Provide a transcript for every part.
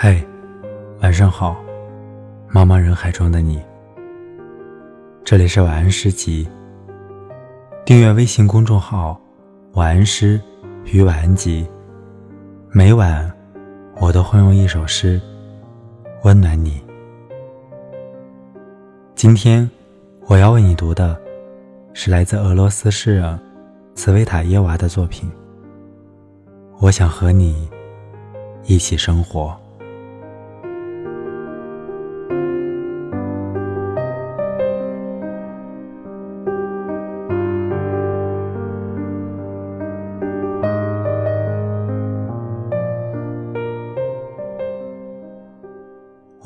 嘿，晚上好，茫茫人海中的你。这里是晚安诗集。订阅微信公众号“晚安诗与晚安集”，每晚我都会用一首诗温暖你。今天我要为你读的是来自俄罗斯诗人茨维塔耶娃的作品。我想和你一起生活。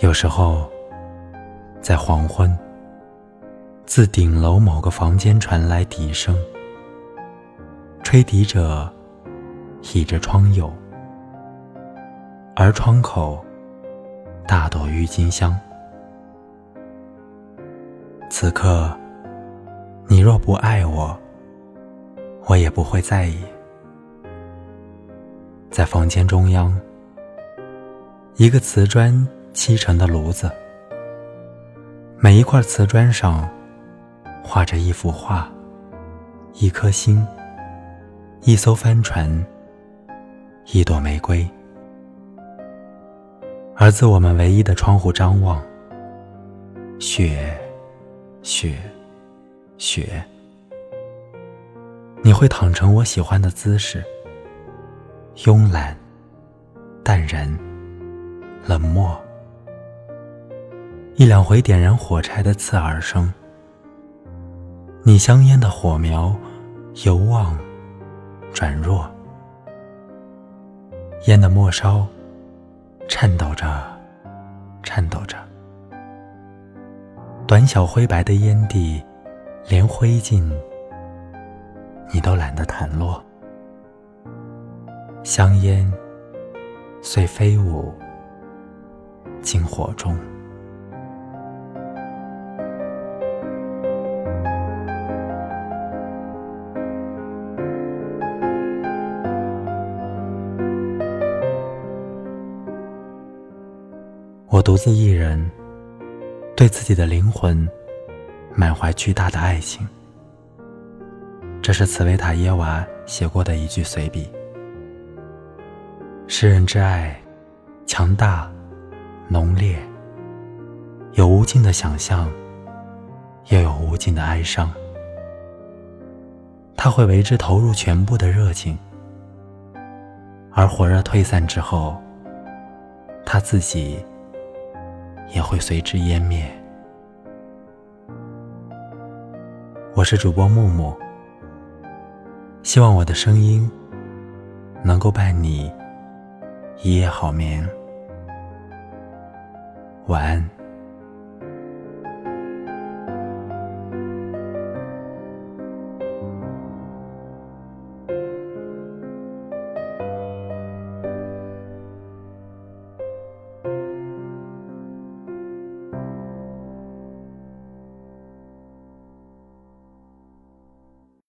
有时候，在黄昏，自顶楼某个房间传来笛声，吹笛者倚着窗右，而窗口大朵郁金香。此刻，你若不爱我，我也不会在意。在房间中央，一个瓷砖。砌成的炉子，每一块瓷砖上画着一幅画，一颗心，一艘帆船，一朵玫瑰。而自我们唯一的窗户张望，雪，雪，雪。你会躺成我喜欢的姿势，慵懒，淡然，冷漠。一两回点燃火柴的刺耳声，你香烟的火苗由旺转弱，烟的末梢颤抖着，颤抖着，短小灰白的烟蒂，连灰烬你都懒得弹落，香烟遂飞舞进火中。我独自一人，对自己的灵魂满怀巨大的爱情。这是茨维塔耶娃写过的一句随笔。诗人之爱，强大、浓烈，有无尽的想象，又有无尽的哀伤。他会为之投入全部的热情，而火热退散之后，他自己。也会随之湮灭。我是主播木木，希望我的声音能够伴你一夜好眠。晚安。